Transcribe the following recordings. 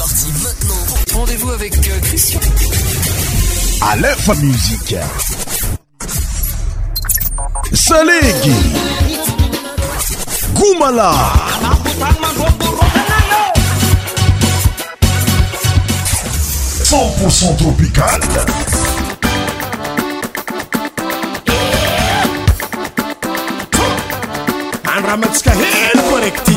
parti maintenant. Rendez-vous avec euh, Christian. À l'info musique. Salegi. Goumala. Cent tropical. Andramatska Hill Correcti.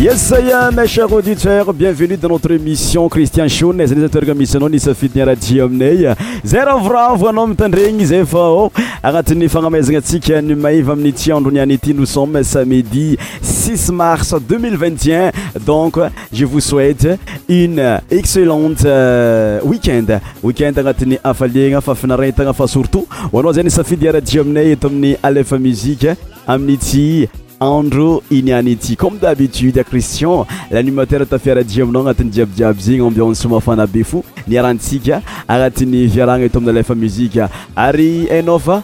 yesaya me cher auditeur bienvenue dans notre émission cristian shon zay zy terana misy anao ni safidyniarat ji aminay zay ravoravo anao mitandregny zay faao agnatin'ny fagnamezagnantsika ny maiva amin'ny tsy androniany ity nos somme samedi 6i mars 2021 donc ze vous souate une excellente euh, weekend weekend agnatin'ny afaliagna fa finarentagna fa surtout anao zay ny safidy iarati ji aminay eto amin'ny alefa muzike aminyty andro iniany ity comme dabitude a cristion lanimateura tafiara di aminao agnatin'ny jiabijiaby zegny ambyaan'ny somafana be fo niarantsika agnatin'ny fiaragna eto amin'ny alefa muzika ary hainafa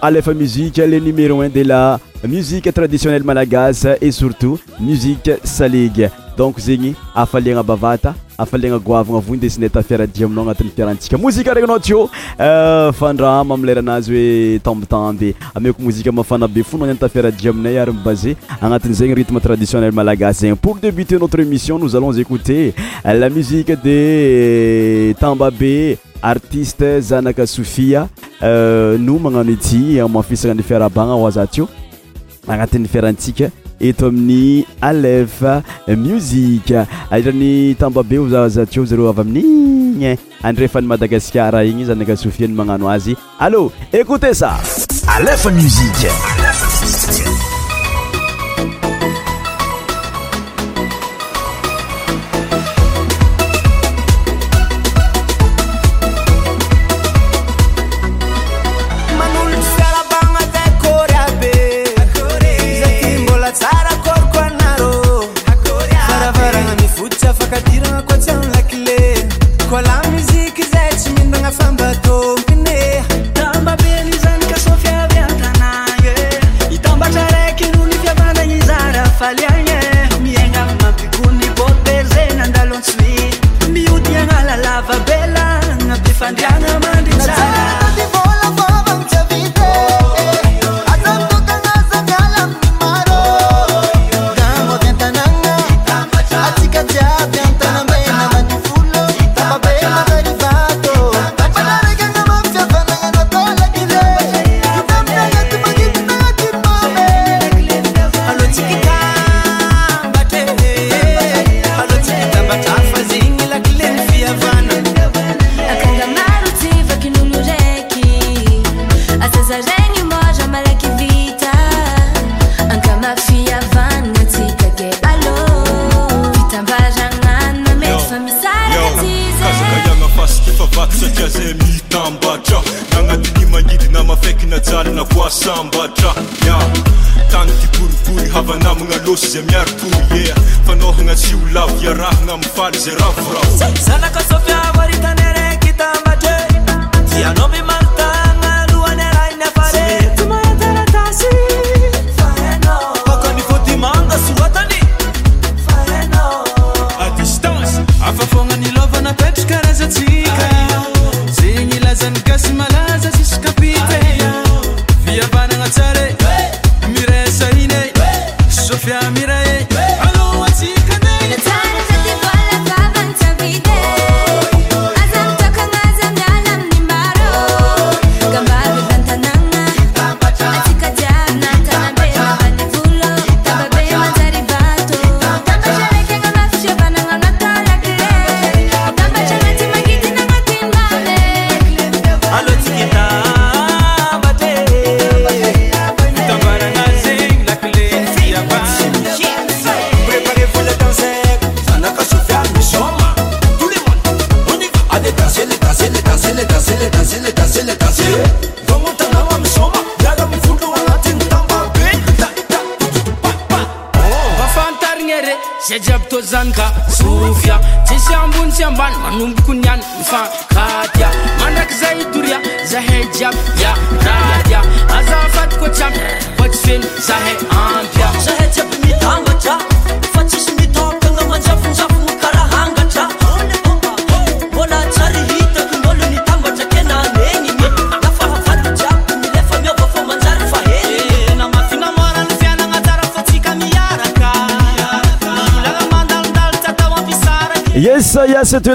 alefa muzike le numéro un de la musique euh, traditionnel malagas e surtout musie saeenyaaaaaiezaaaaaiemaaasenypo débute notre émission no alonz ote lamuie de tmbbe artiste zanaksoio euh, maano masanafiaraanaao agnatin'ny fiarantsika eto amin'ny alefa muzika ahitrany tamba be ozazati zareo avy amin'iny en andreefa n'ny madagasikara igny zanakasofiany magnano azy allô ékoute sa alefa musika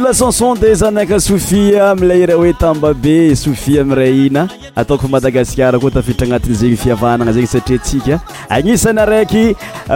la canson de zanka sohi amile iray hoe tamba be sohie amiray ina ataoko madagasikara koa tafitra agnatin' zegny fihavanana zegny satriantsika agnisana raiky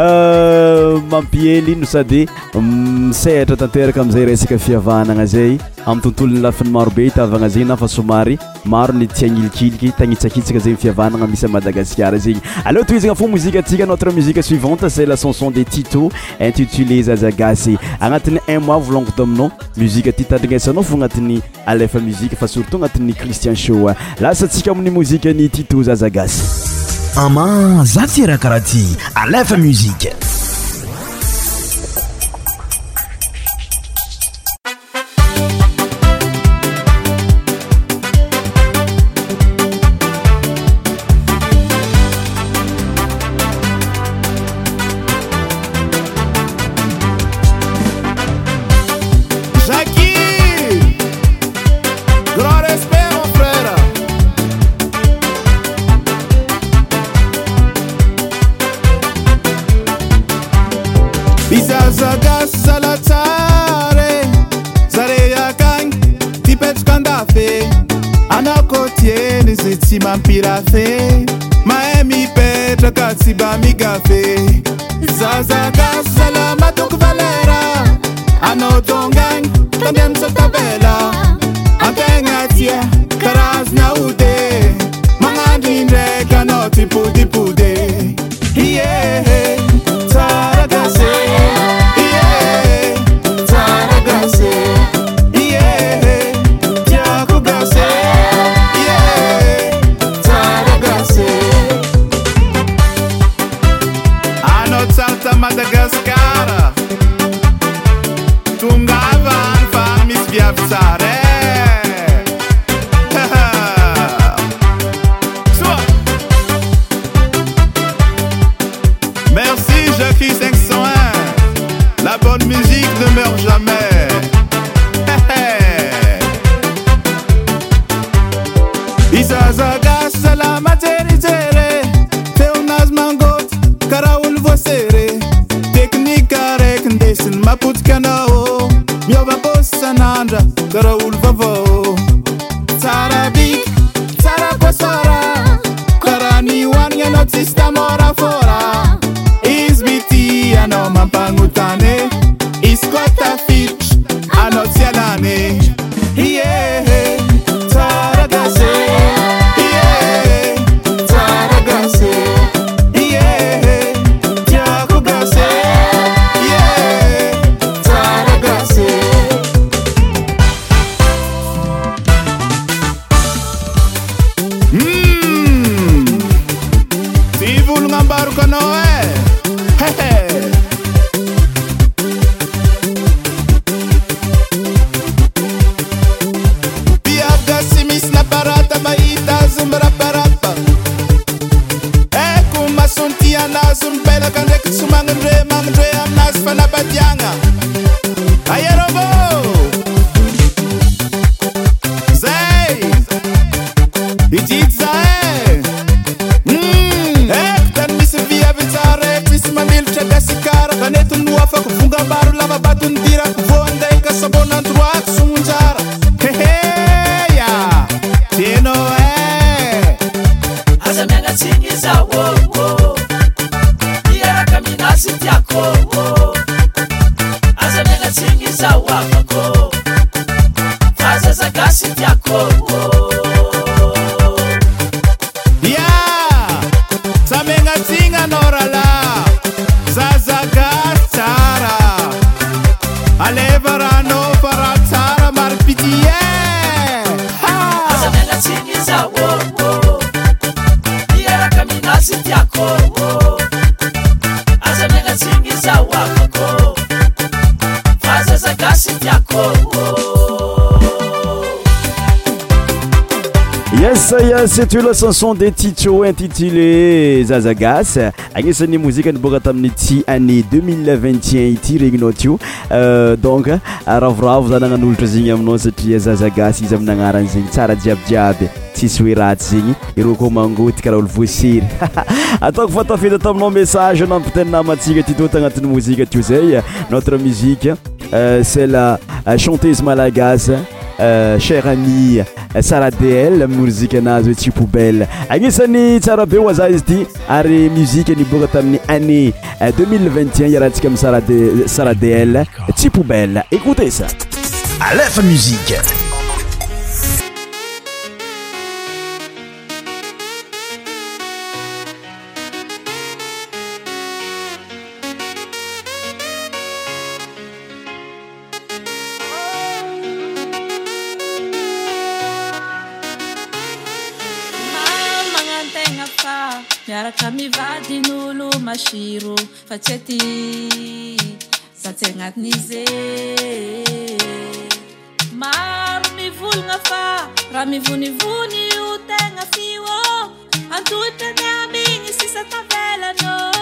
euh, mampiely ino sady misehatra tantoeraka amiizay resaka fihavanana zay amin'y tontolony lafin'ny maro be itavagna zegny nafa somary maro ny tiagnilikiliky tagnitsakitsaka zey mifiavanana misy madagaskara zegny ale tohizagn fa mosike atsika notre musique suivante c'et la chanson des titox intitulé zazagasy agnatin'ny un mois volangoto aminao muzike ty tandrignesanao fa agnatiny alefa muzike fa surtout agnatin'ny christian shoa lasa tsika amin'ny mozike ny tito zazagasy ama za tyraha karaha ty alefa mie nandra kara olo vava tsara bik tsara posora karaha ni hoanigna anao tsisytamora fora izy miti anao mampagnotane iscota fic anao tsy alany kucheza kasi yako esaya syt l chanson de ticho intitulé zazagasy agnisan'nymoziboka tamin'y ty anné 2021 ity regninao to euh, donc ravrao zananaolatra zegny aminao satriazazagasyizy aminanaranzegny tsara jiabijiaby tsisy oeraty zegny ir ko mangotykaraha olo osery atako fatafetataminaomessaea mpiteniamatsika tytotanati'y mozi to zay notre musie euh, cel euh, chantése malagasy Euh, chere ami sara del mouzike anazy hoe tsy poubell agnisan'ny tsara be oaza izy ity ary muzike niboka tamin'ny année 2021 euh, iara ntsika aminy ara sara del tsy poubel écoute sa alefa musike satsia ty sa tsya agnatiny izye maro mivolagna fa raha mivonivony io tegna fio ô antoityny amy igny sisatavelanô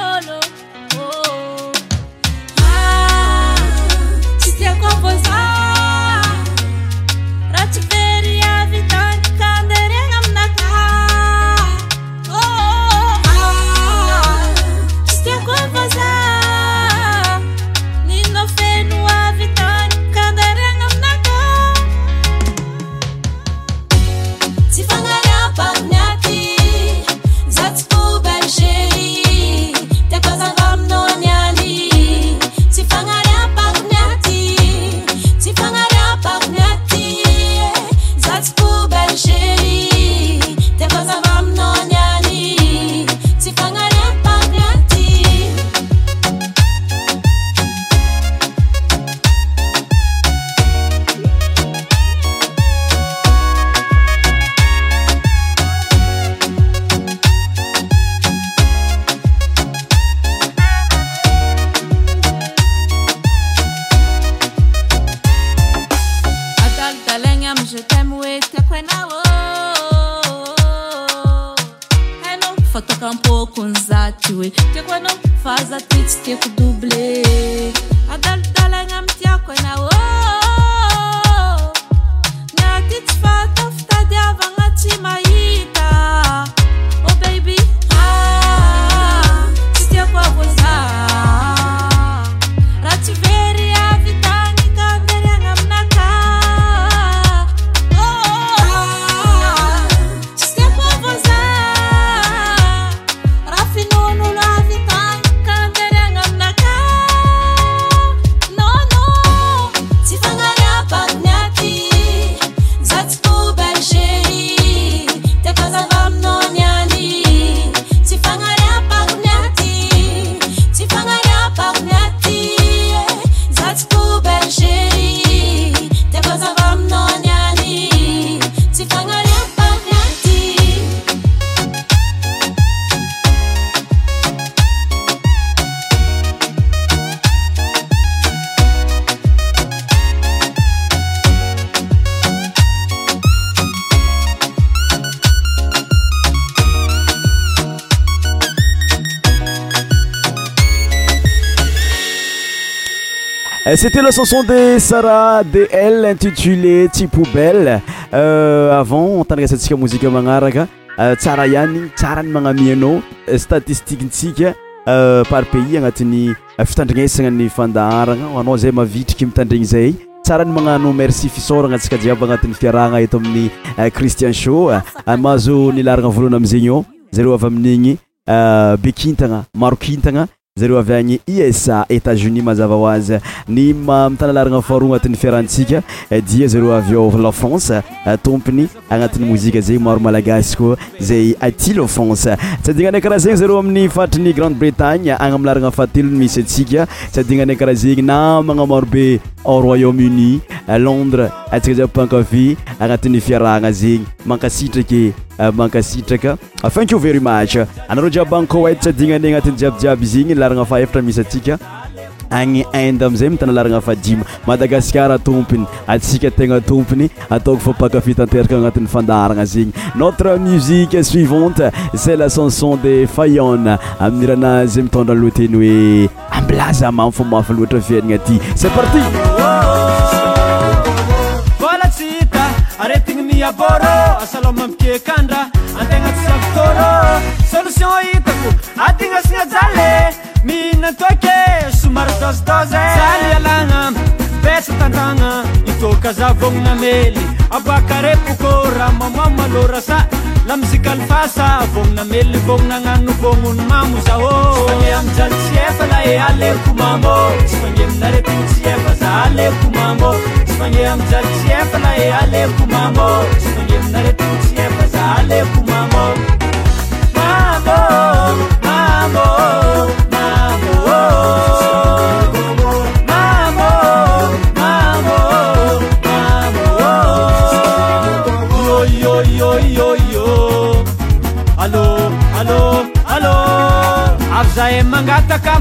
Euh, céte la chanson de sara de l intitulé tsipoubel euh, avant tandraasantsika mozika manaraka euh, tsara ihan tsara ny manamianaostatistientsika par pays anati'ny fitandrinesana ny fandaaranaa zay mahavitriky mitandreny zay tsarany magnano merci fisorana tsikajiab agnat'y fiarahana eto amin'ny cristien h mahazo nilarana voloana amzegny ao zareo avy amin'igny bekintanamarokintana zareo avy any isa e etatsunis mazava hoazy ny mamitagna larana faharoa agnatin'ny fiarantsika eh, dia zareo avyo la france eh, tompony agnatin'ny mozika zegny maro malagasy koa zay aty l france tsy adignana karaha zegny zareo amin'ny fatriny grande bretagne ana am larana fatelono misy antsika tsy adina anay karaha zegny namanamarobe a royaume-uni londres antsika jiabypankave agnatin'ny fiarahana zegny mankasitrakya euh, mankasitraka ah, than ko verimach anaro jiabyanko aity tsy adignana agnatin'ny jiabyjiaby zyegny laragna fa evatra misy atsika agny inde amizay mitanalarana fadima madagaskara tompony atsika tegna tompony ataoko fapahakafitanteraka agnatin'ny fandarana zegny notre musique suivante c'est la chanson de fayon amin'ny rana zay mitondranloateny hoe ambilaza mamy fô mafaloatra fiainana aty c'est partioaitaenaaekdra naioitako atina sinajale mihinatoke somaryzayalagna pesa tantagna itôka za vognana mely aboakarepokô raha mamoam malorasa la mizikalfasa vognana meliy vognona ananono vognony mamo zaô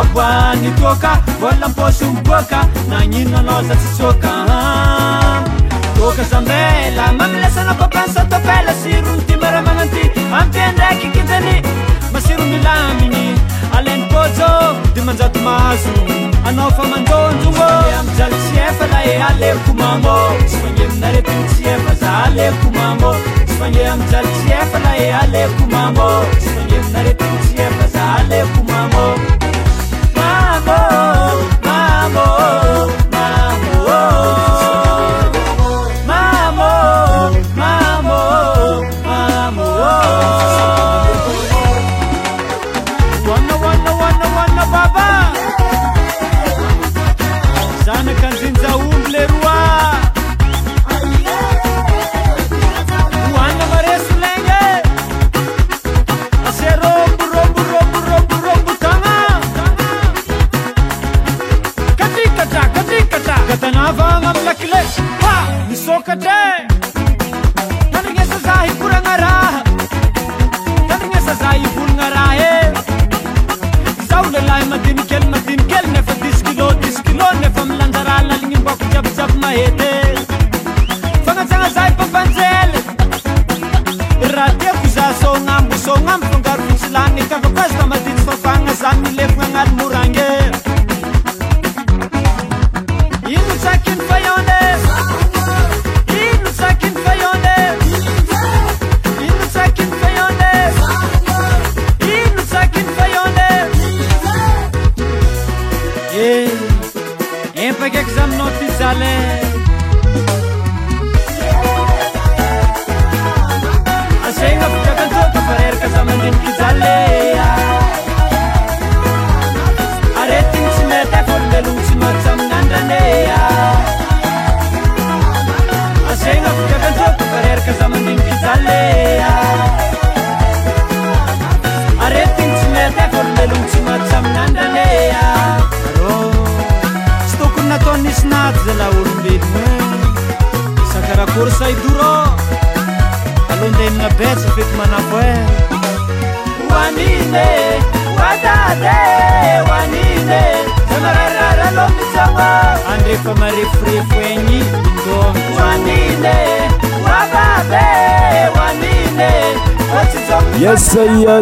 aoanytoka ah. vôlapôs boka naninoaa zayoktokazambela ah. manilesanakôpany satopela sirony timaramanaty ampia ndraiky kitany masironilamigny alanypôjo de manjato mahazo anao fa mantônjogôaja sy efa ae alekomam sy maearetn y efa za alekomam fkm fzlkm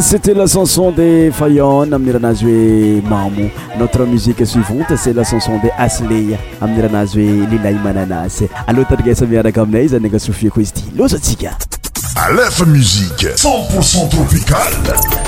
c'étai la chanson de fayone ami'ny ranazy hoe mamo notre musique suivante c'est la chanson de asle ami'ny ranazy hoe lilay mananasy aleha tarikaisa miaraka aminay izy anaga soufie koa izy di loasatsika alefa musiqe 10n0pourcent tropicale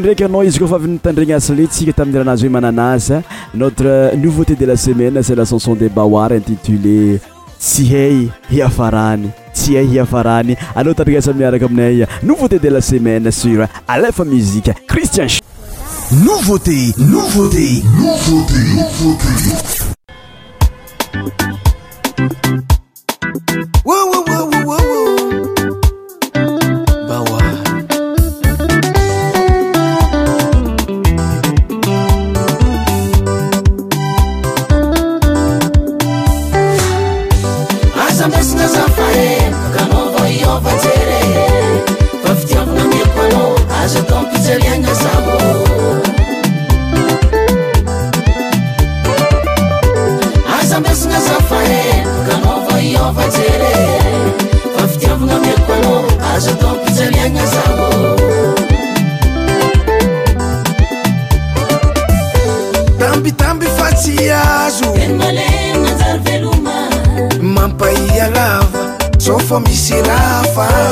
draiky anao izy kofa avynitandrena asletsika tamin'ny ranazy hoe mananazy notre nouveauté de la semaine c'es la chanson de bawar intitulé tsy hay hiafarany tsy hay hiafarany aloa tatigasamiaraka aminay nouveauté de la semaine sur alf musiqe christien nouveauté nouvauté Find.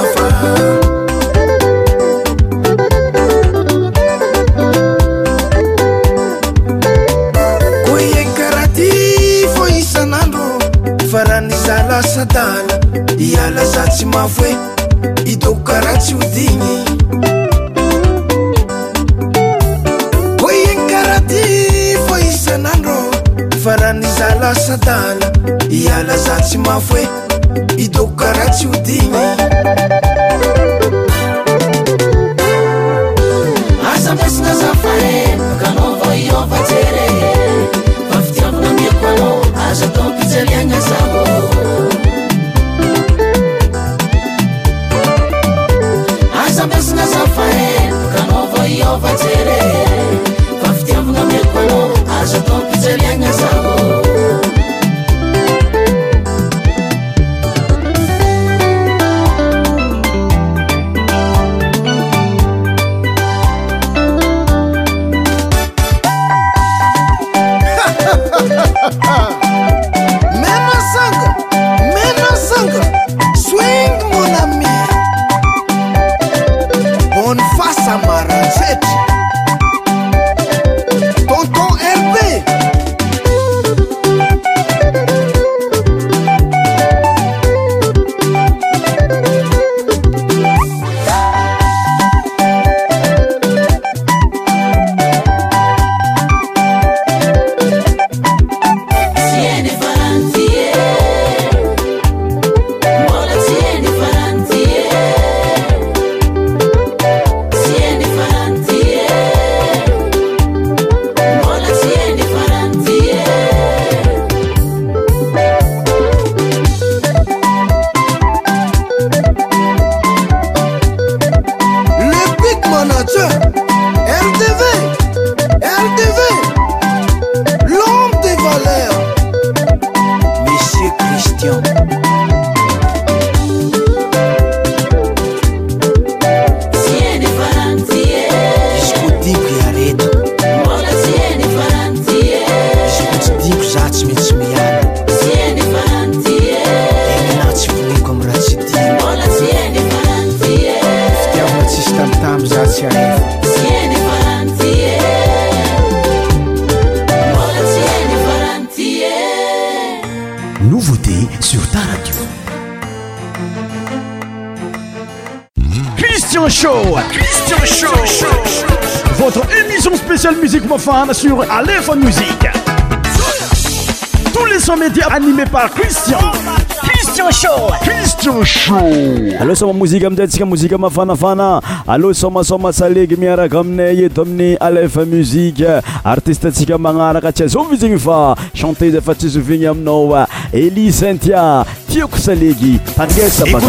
insh alô soma moziky amizay antsika mozika mafanafana alô somasoma salegy miaraka aminay eto amin'ny alefa muzike artisteatsika manaraka atsy azaovizegny fa chanté zay fa tsy zoveigny aminao eli santia tiako salegy padigesaba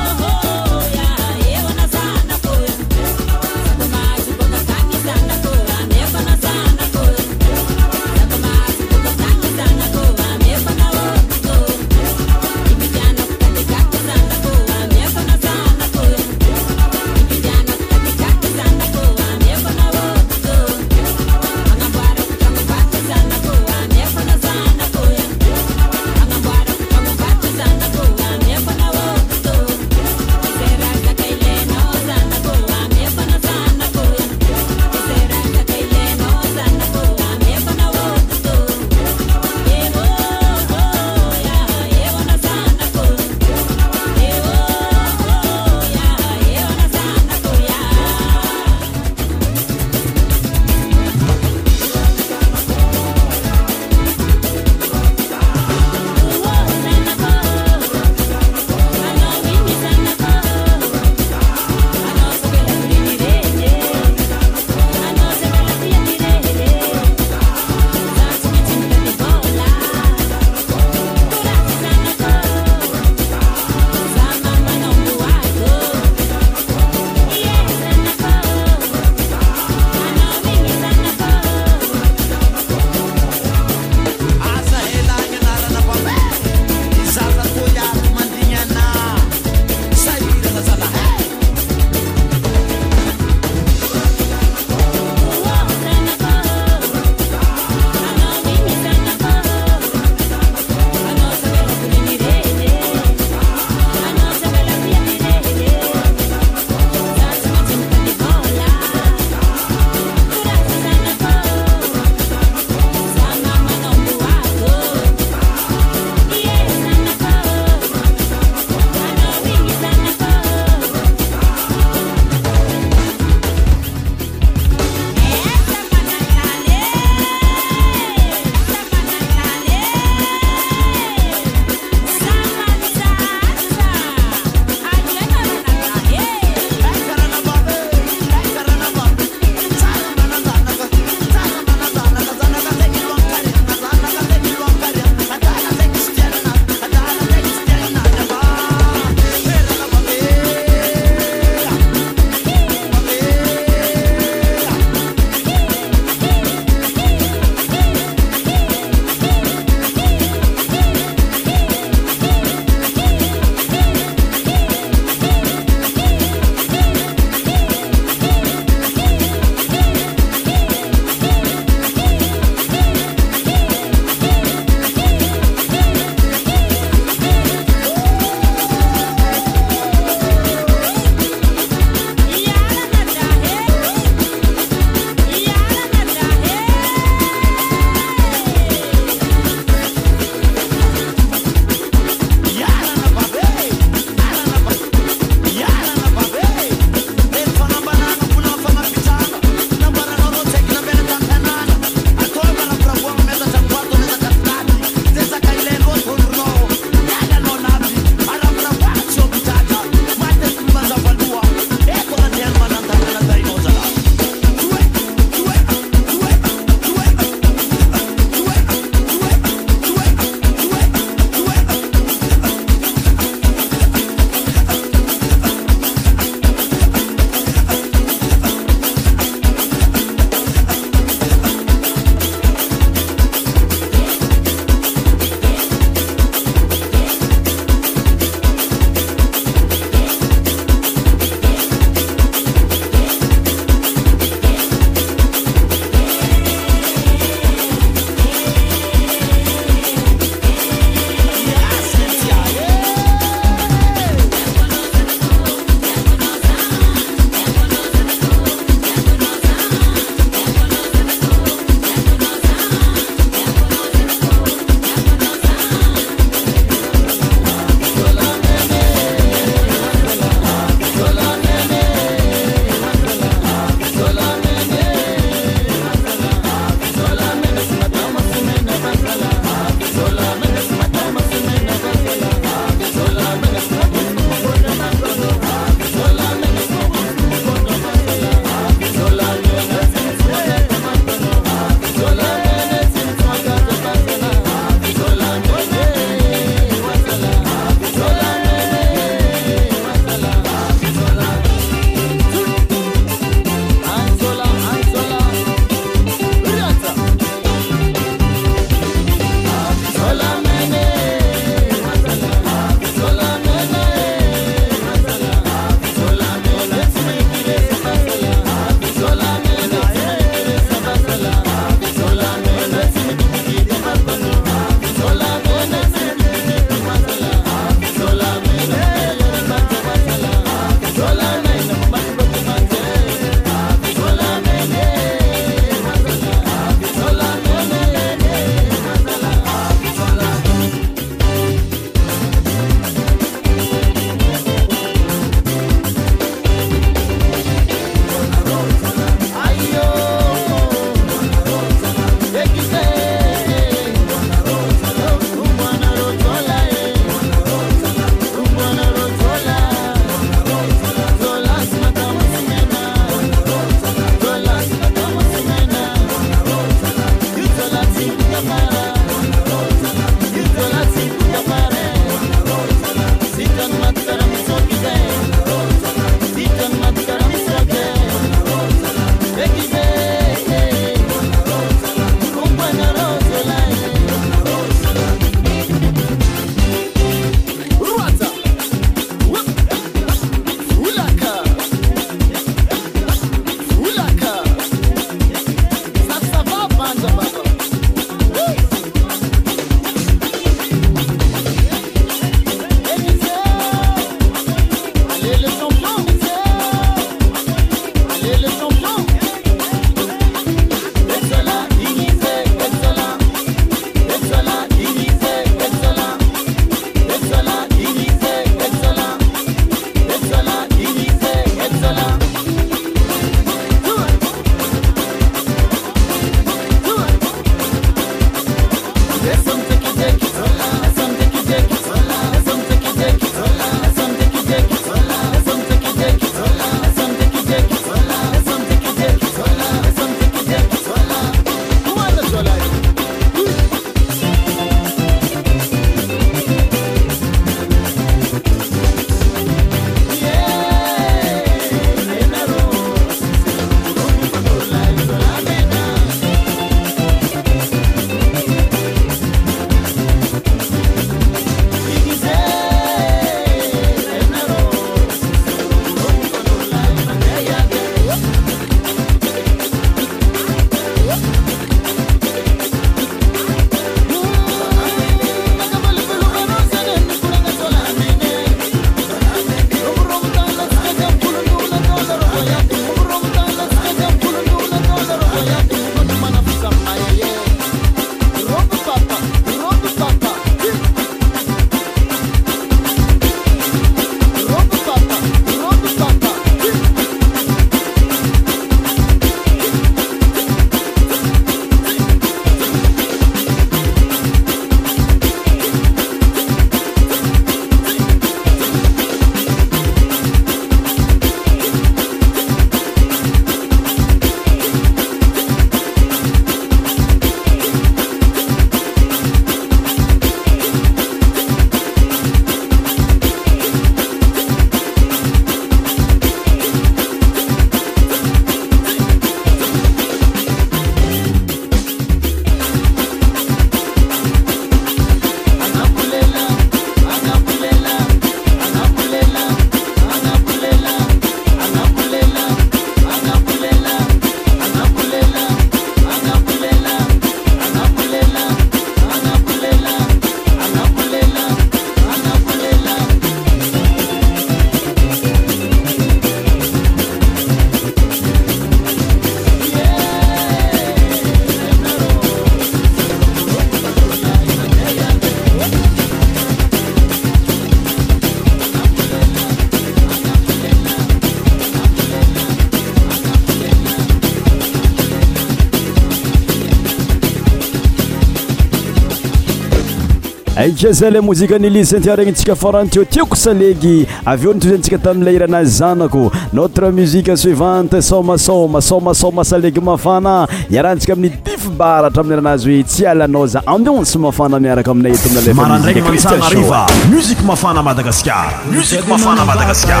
aika za la mozika nylizy zan tiregnintsika farany tio tiako salegy avyeo nytozantsika tamin'lay iranazy zanako notre musiqe suivante soo masonmasomasoma salegy mafana iarahantsika amin'ny dify baratra ami'ny iranazy hoe tsy alanao za amionsy mafana miaraka aminay eti inalaaraadakmusik mafana madagaskar musik mafana madagaskar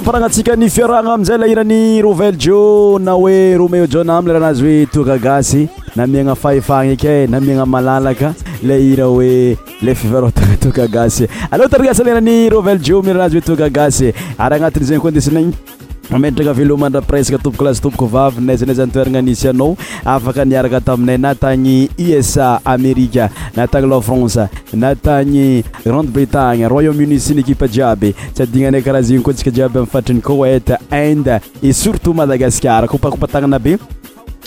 amparahagnantsika ny fiarahgna amzay la irany rovelle jo na oe romelojauna amile rahanazy hoe toka gasy namiagna fahefagna ka e, namiagna malalaka le ira hoe le fivara toa toka gasy alloa tarigasy lairany rovelle jou mirahanazy oe toka gasy ary agnatin'zagny koa ndesinaigny mentitra na velomandraha presque toboklase topoko vavy naizanaizanytoerana anisy anao afaka niaraka taminay na tagny usa amérika na tagny lafrance na tagny grande bretagne royaume-uni syny equipe jiaby tsy adignanay e karaha zegny ko ntsika jiaby amin'n fatriny coete inde e surtout madagascara koupakoupa tagnana be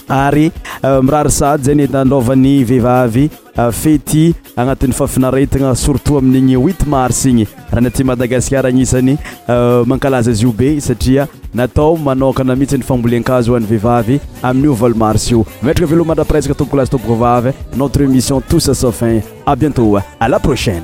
ary euh, mirary sady zeny tanlovany veivavy euh, fety agnatin'ny fafinaretana surtout amin'igny huit mars igny raha na ty madagaskara agnisany euh, mankalaza izy io be satria natao manokana mihitsy ny famboliankazy oan'ny veivavy amin'io vole mars io etraka velo mandra presaua tomboklasytoboka vavy notre émission tous safin a bientôt à la prochaine